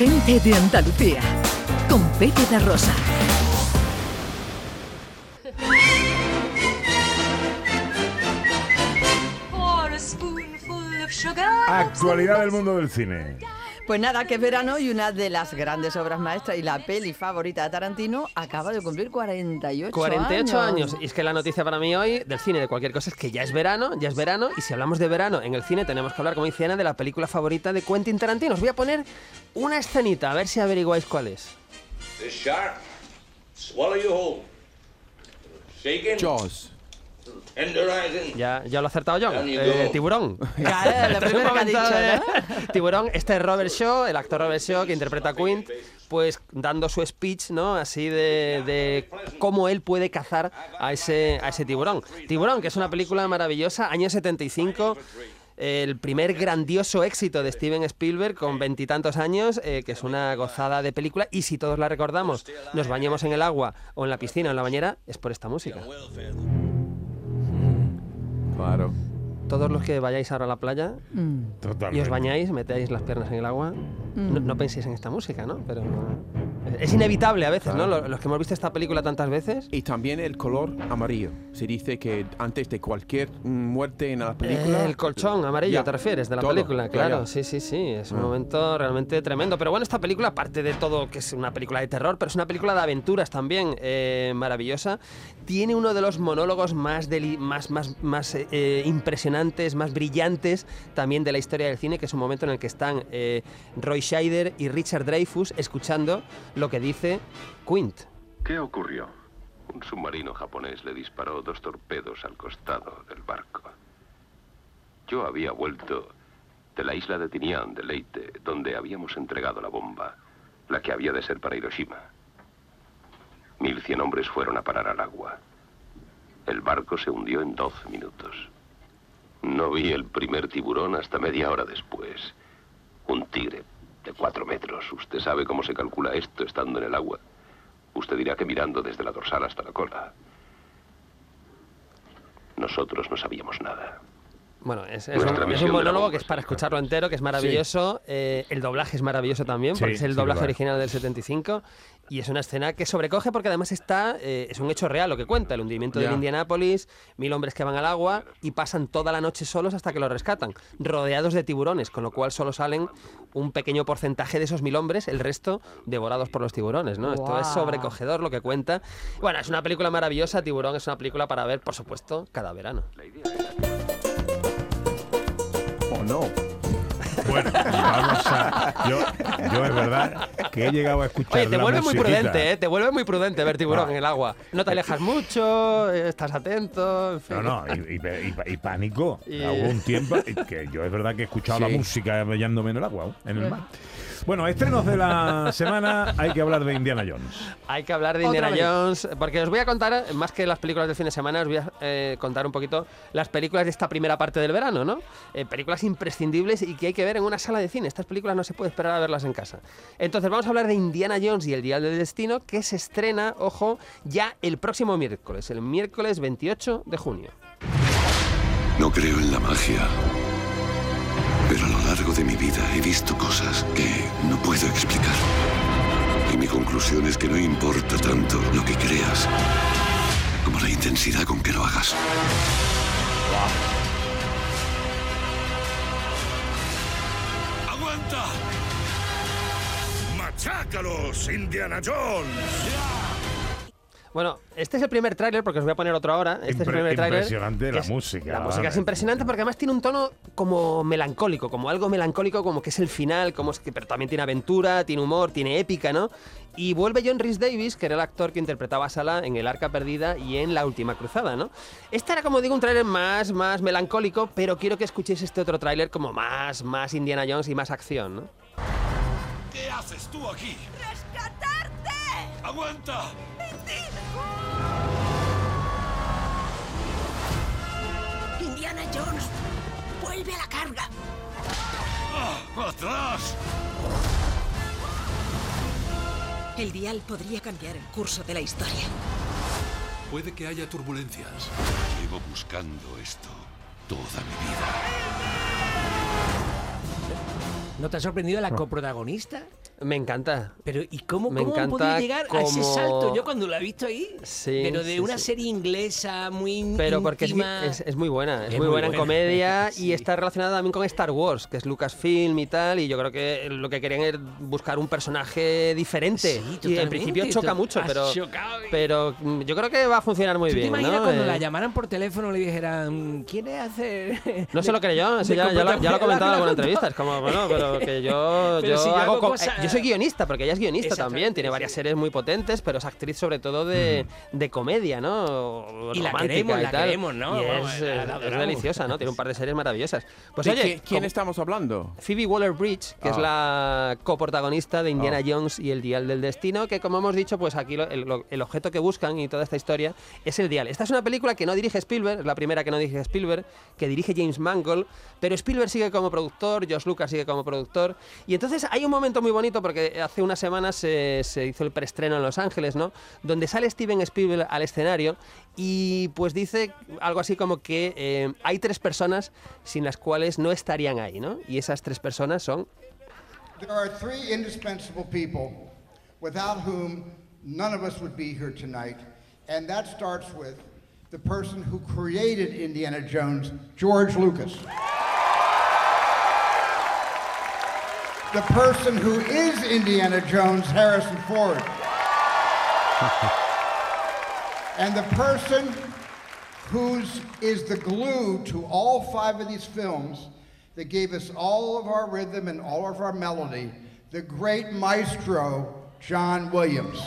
Gente de Andalucía, con Pepe de Rosa. Actualidad del mundo del cine. Pues nada, que es verano y una de las grandes obras maestras y la peli favorita de Tarantino acaba de cumplir 48, 48 años. Y es que la noticia para mí hoy del cine, de cualquier cosa, es que ya es verano, ya es verano. Y si hablamos de verano en el cine, tenemos que hablar, como dice Ana, de la película favorita de Quentin Tarantino. Os voy a poner una escenita, a ver si averiguáis cuál es. This shark, swallow you whole. Shaking, Jaws. Ya, ya lo ha acertado John. Eh, tiburón. Claro, lo Este primero que ha dicho, Tiburón, este es Robert Shaw, el actor Robert Shaw que interpreta a Quint, pues dando su speech, ¿no? Así de, de cómo él puede cazar a ese, a ese tiburón. Tiburón, que es una película maravillosa, año 75. El primer grandioso éxito de Steven Spielberg con veintitantos años, eh, que es una gozada de película. Y si todos la recordamos, nos bañemos en el agua o en la piscina o en la bañera, es por esta música. Claro. Todos los que vayáis ahora a la playa Totalmente. y os bañáis, metéis las piernas en el agua, no, no penséis en esta música, ¿no? Pero es inevitable a veces, ¿no? Lo- Los que hemos visto esta película tantas veces. Y también el color amarillo. Se dice que antes de cualquier mm, muerte en la película. El colchón amarillo, Ya, ¿te refieres? De la todo, película, claro. Sí, sí, sí. Es un Ah. momento realmente tremendo. Pero bueno, esta película, aparte de todo que es una película de terror, pero es una película de aventuras también eh, maravillosa, tiene uno de los monólogos más, deli- más, más, más eh, impresionantes, más brillantes también de la historia del cine, que es un momento en el que están eh, Roy Scheider y Richard Dreyfuss escuchando lo que dice Quint. ¿Qué ocurrió? Un submarino japonés le disparó dos torpedos al costado del barco. Yo había vuelto de la isla de Tinian de Leyte, donde habíamos entregado la bomba, la que había de ser para Hiroshima. Mil cien hombres fueron a parar al agua. El barco se hundió en 12 minutos. No vi el primer tiburón hasta media hora después. Un tigre cuatro metros. ¿Usted sabe cómo se calcula esto estando en el agua? Usted dirá que mirando desde la dorsal hasta la cola. Nosotros no sabíamos nada. Bueno, es, un, es de monólogo bomba que es para es escucharlo entero, que es maravilloso. Eh, el doblaje es maravilloso también, Sí, porque es el doblaje original del 75. Y es una escena que sobrecoge porque además está, eh, es un hecho real lo que cuenta, el hundimiento del Ya. Indianápolis, mil hombres que van al agua y pasan toda la noche solos hasta que lo rescatan, rodeados de tiburones, con lo cual solo salen un pequeño porcentaje de esos mil hombres, el resto devorados por los tiburones, ¿no? Esto es sobrecogedor lo que cuenta. Bueno, es una película maravillosa, Tiburón es una película para ver, por supuesto, cada verano. No. Bueno, vamos a. Yo, yo es verdad que he llegado a escuchar. Oye, te la vuelve muy prudente, ¿eh? Te vuelve muy prudente ver tiburón Ah. en el agua. No te alejas mucho, eh, estás atento, en fin. No, no, y, y- y- y pánico. Y- Hubo un tiempo que yo es verdad que he escuchado Sí. la música hallándome en el agua, en el mar. Bueno, estrenos de la semana, hay que hablar de Indiana Jones. Hay que hablar de Otra Indiana vez. Jones, porque os voy a contar, más que las películas del fin de semana, os voy a eh, contar un poquito las películas de esta primera parte del verano, ¿no? Eh, películas imprescindibles y que hay que ver en una sala de cine. Estas películas no se puede esperar a verlas en casa. Entonces vamos a hablar de Indiana Jones y el Dial del Destino, que se estrena, ojo, ya el próximo miércoles, el miércoles 28 de junio. No creo en la magia. Pero a lo largo de mi vida he visto cosas que no puedo explicar. Y mi conclusión es que no importa tanto lo que creas como la intensidad con que lo hagas. ¡Aguanta! ¡Machácalos, Indiana Jones! Bueno, este es el primer tráiler, porque os voy a poner otro ahora. Este es el primer tráiler. impresionante la es- música, La música es impresionante porque además tiene un tono como melancólico, como algo melancólico, como que es el final, como es que, pero también tiene aventura, tiene humor, tiene épica, ¿no? Y vuelve John Rhys Davis, que era el actor que interpretaba a Sala en El Arca Perdida y en La Última Cruzada, ¿no? Este era, como digo, un tráiler más, más melancólico, pero quiero que escuchéis este otro tráiler como más, más Indiana Jones y más acción, ¿no? ¿Qué haces tú aquí? ¡Rescatarte! ¡Aguanta! Indiana Jones, vuelve a la carga. ¡Ah! ¡Atrás! El dial podría cambiar el curso de la historia. Puede que haya turbulencias. Llevo buscando esto toda mi vida. ¿No te ha sorprendido la coprotagonista? Me encanta. Pero ¿y cómo, Me cómo han podido llegar a ese salto? Yo cuando lo he visto ahí, Sí, pero de sí, una sí. serie inglesa muy Pero porque es, íntima... es- es muy buena, es, Es muy, buena en comedia y está relacionada también con Star Wars, que es Lucasfilm y tal, y yo creo que lo que querían era buscar un personaje diferente. Sí, y en principio choca mucho, pero, chocado pero mm, yo creo que va a funcionar muy ¿Tú te bien. imaginas ¿no? cuando Eh, la llamaran por teléfono y le dijeran, ¿quieres hacer...? No se lo creyó, ya, ya lo, ha comentado en alguna entrevista. Es como, bueno, pero que yo, Pero yo, si yo hago eh, yo soy guionista, porque ella es guionista también, tiene varias series muy potentes, pero es actriz sobre todo de, de comedia, ¿no? Y la queremos, y la tal. queremos, ¿no? Y Vamos, es, la- la es adoramos. deliciosa, ¿no? Tiene un par de series maravillosas. Pues ¿De oye, qué- quién estamos hablando? Phoebe Waller-Bridge, que es Ah. la coprotagonista de Indiana Ah. Jones y el Dial del Destino, que como hemos dicho, pues aquí lo- el, lo- el objeto que buscan y toda esta historia es el Dial. Esta es una película que no dirige Spielberg, es la primera que no dirige Spielberg, que dirige James Mangold, pero Spielberg sigue como productor, Josh Lucas sigue como productor, y entonces hay un momento muy bonito porque hace unas semanas se, se hizo el preestreno en Los Ángeles, ¿no? Donde sale Steven Spielberg al escenario y pues dice algo así como que eh, hay tres personas sin las cuales no estarían ahí, ¿no? Y esas tres personas son There are three indispensable people without whom none of us would be here tonight, and that starts with the person who created Indiana Jones, George Lucas. The person who is Indiana Jones, Harrison Ford. and the person whose is the glue to all five of these films that gave us all of our rhythm and all of our melody, the great maestro John Williams.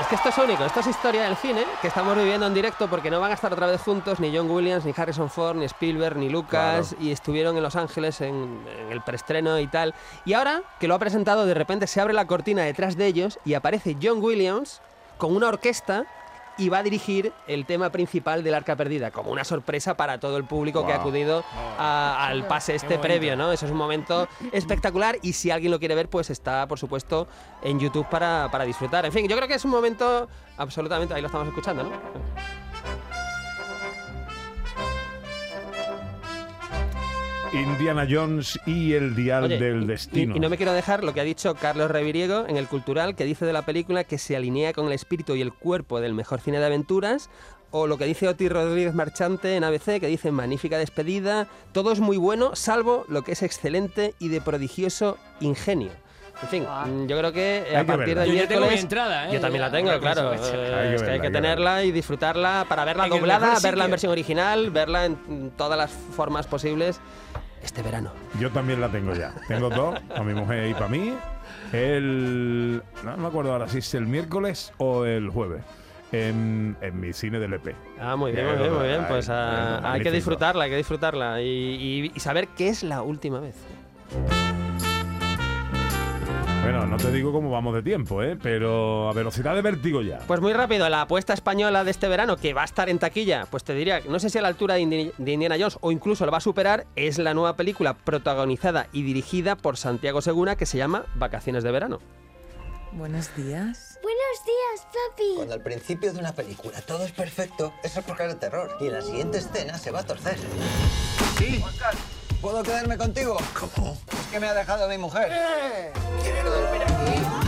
Es que esto es único, esto es historia del cine que estamos viviendo en directo porque no van a estar otra vez juntos ni John Williams, ni Harrison Ford, ni Spielberg, ni Lucas y estuvieron en Los Ángeles en, en el preestreno y tal. Y ahora que lo ha presentado, de repente se abre la cortina detrás de ellos y aparece John Williams con una orquesta y va a dirigir el tema principal del Arca Perdida, como una sorpresa para todo el público que ha acudido a- al pase este previo, ¿no? Eso es un momento espectacular y si alguien lo quiere ver, pues está, por supuesto, en YouTube para, para disfrutar. En fin, yo creo que es un momento absolutamente... Ahí lo estamos escuchando, ¿no? Indiana Jones y el Dial Oye, del y- Destino. Y, y no me quiero dejar lo que ha dicho Carlos Reviriego en el Cultural, que dice de la película que se alinea con el espíritu y el cuerpo del mejor cine de aventuras, o lo que dice Oti Rodríguez Marchante en ABC, que dice magnífica despedida, todo es muy bueno, salvo lo que es excelente y de prodigioso ingenio. En fin, mm, yo creo que eh, Hay a que partir verla. del Yo tengo mi entrada, ¿eh? Yo también la tengo, claro. supuesto. Hay que es que hay verla, que hay que tenerla y disfrutarla para verla doblada, verla en versión original, verla en todas las formas posibles este verano. Yo también la tengo ya. Tengo dos, para mi mujer y para mí. El. No, me acuerdo ahora si es el miércoles o el jueves. En, en mi cine del EP. Ah, muy bien, muy bien, muy bien. Pues ah, hay que disfrutarla, hay que disfrutarla y, y- y saber qué es la última vez. Bueno, no te digo cómo vamos de tiempo, ¿eh? Pero a velocidad de vértigo ya. Pues muy rápido, la apuesta española de este verano, que va a estar en taquilla, pues te diría, no sé si a la altura de, Indi- de Indiana Jones o incluso lo va a superar, es la nueva película protagonizada y dirigida por Santiago Segura que se llama Vacaciones de Verano. Buenos días. Buenos días, papi. Cuando al principio de una película todo es perfecto, eso es porque de terror. Y en la siguiente escena se va a torcer. Sí. ¿Puedo quedarme contigo? ¿Cómo? Es que me ha dejado mi mujer. ¿Quiero dormir aquí?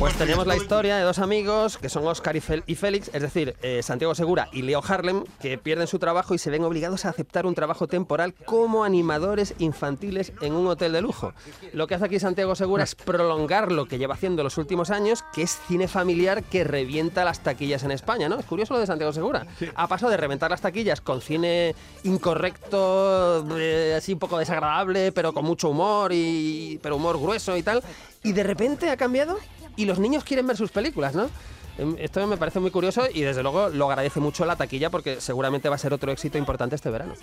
Pues tenemos la historia de dos amigos que son Oscar y, Fel- y Félix, es decir, eh, Santiago Segura y Leo Harlem, que pierden su trabajo y se ven obligados a aceptar un trabajo temporal como animadores infantiles en un hotel de lujo. Lo que hace aquí Santiago Segura es prolongar lo que lleva haciendo los últimos años, que es cine familiar que revienta las taquillas en España, ¿no? Es curioso lo de Santiago Segura. Ha pasado de reventar las taquillas con cine incorrecto, eh, así un poco desagradable, pero con mucho humor y pero humor grueso y tal, y de repente ha cambiado y los niños quieren ver sus películas, ¿no? Em, Esto me parece muy curioso y desde luego lo agradece mucho la taquilla porque seguramente va a ser otro éxito importante este verano.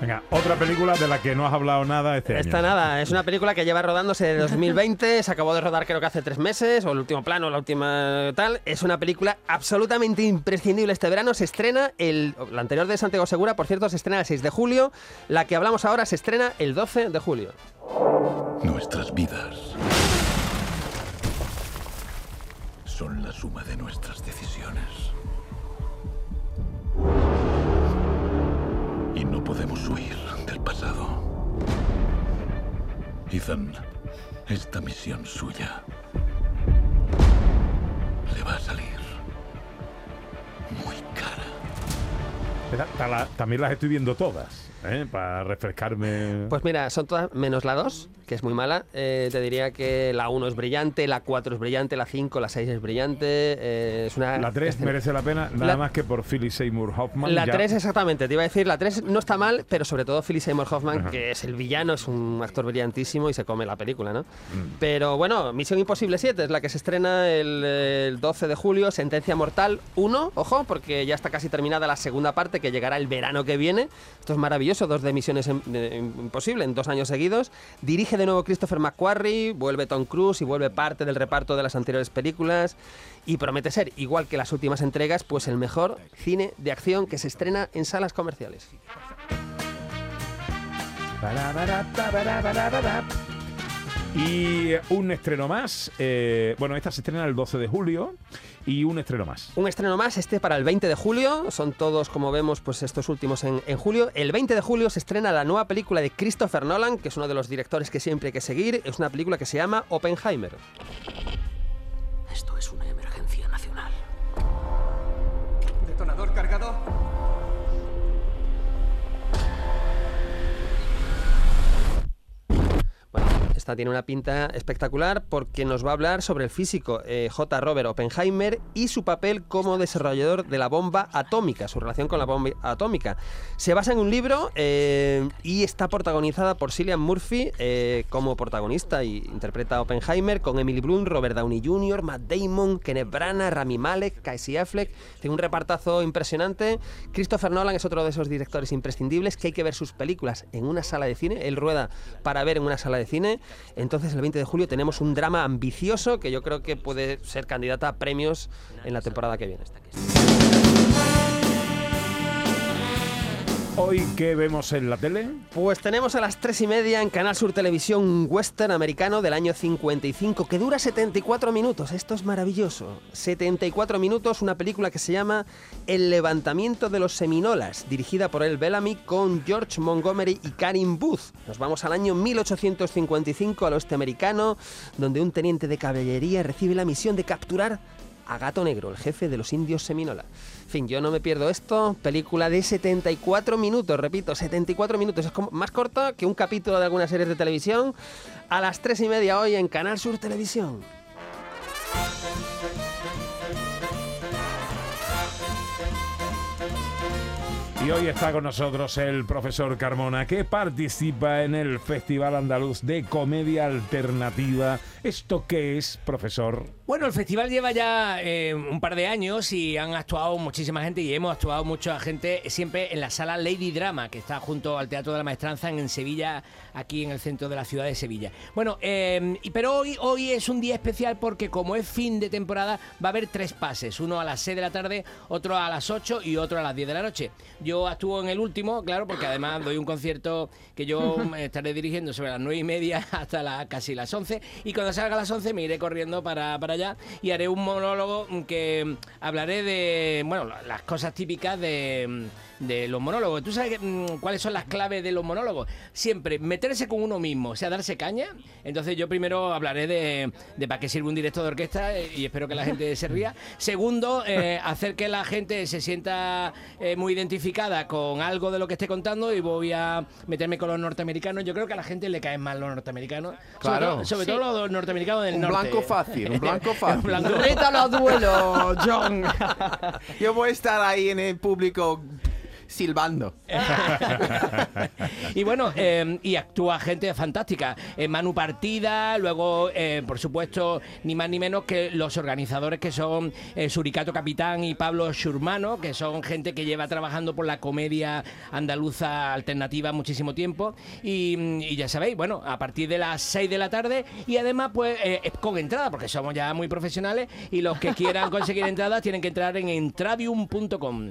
Venga, otra película de la que no has hablado nada este año. Esta nada, es una película que lleva rodándose de 2020, se acabó de rodar creo que hace tres meses, o el último plano, la última tal. Es una película absolutamente imprescindible este verano. Se estrena, el, la anterior de Santiago Segura, por cierto, se estrena el 6 de julio. La que hablamos ahora se estrena el 12 de julio. Nuestras vidas son la suma de nuestras decisiones. Y no podemos huir del pasado. Ethan, esta misión suya le va a salir muy cara. También las estoy viendo todas, ¿eh? para refrescarme. Pues mira, son todas menos la 2, que es muy mala. Eh, te diría que la 1 es brillante, la 4 es brillante, la 5, la 6 es brillante. eh, es una la 3 escena- merece la pena, nada La- más que por Philip Seymour Hoffman. La ya- 3 exactamente, te iba a decir, la 3 no está mal, pero sobre todo Philip Seymour Hoffman, Ajá. que es el villano, es un actor brillantísimo y se come la película, ¿no? Mm. Pero bueno, Misión Imposible 7 es la que se estrena el, el 12 de julio, Sentencia Mortal 1, ojo, porque ya está casi terminada la segunda parte que llegará el verano que viene. Esto es maravilloso, dos de Misiones de- Imposible en dos años seguidos. Dirige de nuevo Christopher McQuarrie, vuelve Tom Cruise y vuelve parte del reparto de las anteriores películas. Y promete ser, igual que las últimas entregas, pues el mejor cine de acción que se estrena en salas comerciales. Y un estreno más. eh, bueno, esta se estrena el 12 de julio. Y un estreno más. Un estreno más, este para el 20 de julio. Son todos, como vemos, pues estos últimos en, en julio. El 20 de julio se estrena la nueva película de Christopher Nolan, que es uno de los directores que siempre hay que seguir. Es una película que se llama Oppenheimer. Esto es una tiene una pinta espectacular porque nos va a hablar sobre el físico eh, J. Robert Oppenheimer y su papel como desarrollador de la bomba atómica, su relación con la bomba atómica. Se basa en un libro eh, y está protagonizada por Cillian Murphy eh, como protagonista y interpreta a Oppenheimer con Emily Blunt, Robert Downey Jr., Matt Damon, Kenneth Branagh, Rami Malek, Casey Affleck. Tiene un repartazo impresionante. Christopher Nolan es otro de esos directores imprescindibles que hay que ver sus películas en una sala de cine. Él rueda para ver en una sala de cine. Entonces el 20 de julio tenemos un drama ambicioso que yo creo que puede ser candidata a premios en la temporada que viene. Hoy, ¿qué vemos en la tele? Pues tenemos a las 3 y media en Canal Sur Televisión un western americano del año 55 que dura 74 minutos. Esto es maravilloso. 74 minutos, una película que se llama El levantamiento de los Seminolas, dirigida por El Bellamy con George Montgomery y Karin Booth. Nos vamos al año 1855 al oeste americano, donde un teniente de caballería recibe la misión de capturar a Gato Negro, el jefe de los indios Seminola. En fin, yo no me pierdo esto. Película de 74 minutos, repito, 74 minutos. Es como más corta que un capítulo de algunas series de televisión. A las 3 y media hoy en Canal Sur Televisión. Hoy está con nosotros el profesor Carmona, que participa en el Festival Andaluz de Comedia Alternativa. ¿Esto qué es, profesor? Bueno, el festival lleva ya eh, un par de años y han actuado muchísima gente y hemos actuado mucha gente siempre en la sala Lady Drama, que está junto al Teatro de la Maestranza en, Sevilla, aquí en el centro de la ciudad de Sevilla. Bueno, eh, pero hoy, hoy es un día especial porque como es fin de temporada va a haber tres pases, uno a las 6 de la tarde, otro a las 8 y otro a las 10 de la noche. Yo actúo en el último, claro, porque además doy un concierto que yo estaré dirigiendo sobre las 9 y media hasta la, casi las 11 y cuando salga a las 11 me iré corriendo para, para allá y haré un monólogo que hablaré de, bueno, la- las cosas típicas de, de los monólogos. ¿Tú sabes que, mm, cuáles son las claves de los monólogos? Siempre meterse con uno mismo, o sea, darse caña. Entonces yo primero hablaré de, de para qué sirve un director de orquesta eh, y espero que la gente se ría. Segundo, eh, hacer que la gente se sienta eh, muy identificada con algo de lo que esté contando y voy a meterme con los norteamericanos. Yo creo que a la gente le caen mal los norteamericanos. Sobre Claro. todo- Sobre, Sí. todo los norteamericanos del Un norte. blanco fácil, un blanco fácil. Un blanco- Rítalo a duelo, John. Yo voy a estar ahí en el público silbando. y bueno, eh, y actúa gente fantástica. Eh, Manu Partida, luego, eh, por supuesto, ni más ni menos que los organizadores que son eh, Suricato Capitán y Pablo Schurmano, que son gente que lleva trabajando por la comedia andaluza alternativa muchísimo tiempo. Y, y ya sabéis, bueno, a partir de las 6 de la tarde y además, pues, eh, con entrada, porque somos ya muy profesionales y los que quieran conseguir entradas tienen que entrar en entradium.com.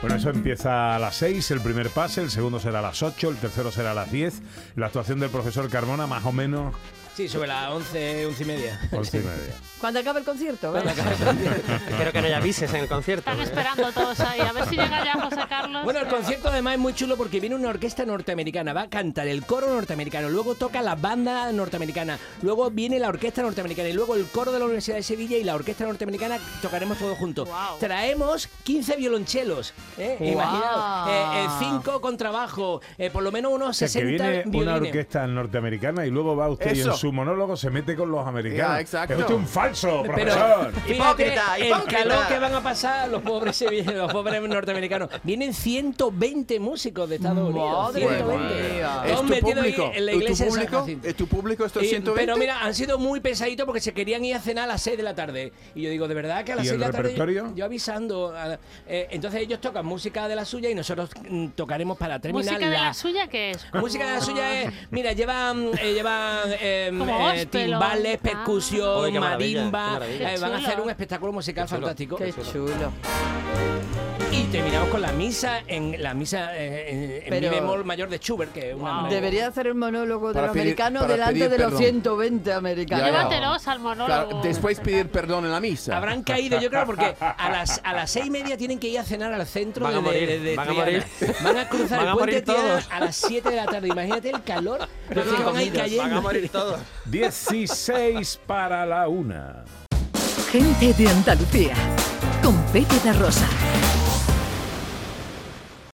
Bueno, eso empieza a las 6, el primer pase, el segundo será a las 8, el tercero será a las 10. La actuación del profesor Carmona, más o menos, Sí, sobre las 11, 11 y media. Once y media. Cuando acabe el concierto, ¿ves? Espero que no haya avises en el concierto. Están esperando todos ahí. A ver si llega ya José Carlos. Bueno, el concierto además es muy chulo porque viene una orquesta norteamericana, va a cantar el coro norteamericano, luego toca la banda norteamericana, luego viene la orquesta norteamericana y luego el coro de la Universidad de Sevilla y la orquesta norteamericana tocaremos todos juntos. Traemos 15 violonchelos, ¿eh? Guau. Imaginaos, eh, eh, cinco con trabajo, eh, por lo menos unos O sea, que 60 viene una orquesta norteamericana y luego va usted y en Eso. Su monólogo se mete con los americanos. Exacto. Es usted un falso, Pero profesor. fíjate Hipócrita, el hipócrita. calor que van a pasar los pobres los pobres norteamericanos. Vienen 120 músicos de Estados Unidos. Madre 120. mía. ¿Es tu público? en la ¿Es tu iglesia de San público? Jacinto. ¿Es tu público estos Y- 120? Pero mira, han sido muy pesaditos porque se querían ir a cenar a las 6 de la tarde. Y yo digo, de verdad que a las ¿Y 6 el de la tarde. Yo, avisando. a- eh, entonces ellos tocan música de la suya y nosotros mm, tocaremos para terminar ¿Música de la. suya qué es? Música de la suya es, mira, llevan, eh, llevan eh, eh, gospel, timbales, ah. percusión, qué maravilla, marimba, qué maravilla. eh, van a hacer un espectáculo musical Qué chulo. fantástico. Qué chulo. Y terminamos con la misa en la misa eh, en, en Pero- mi bemol mayor de Schubert, que es una maravilla. Debería hacer el monólogo de Para los pedir- americanos para delante pedir de los perdón. 120 americanos. Ya, ya. Llévatelos al monólogo. Claro, después pedir perdón en la misa. Habrán caído, yo creo, porque a las, a las seis y media tienen que ir a cenar al centro Van a de, morir, de- de van a Triana. morir. Van a cruzar Van el a puente morir Triana todos. a las 7 de la tarde. Imagínate el calor. Los que van a cayendo. morir todos. 16 para la una. Gente de Andalucía. Con Pepe da Rosa.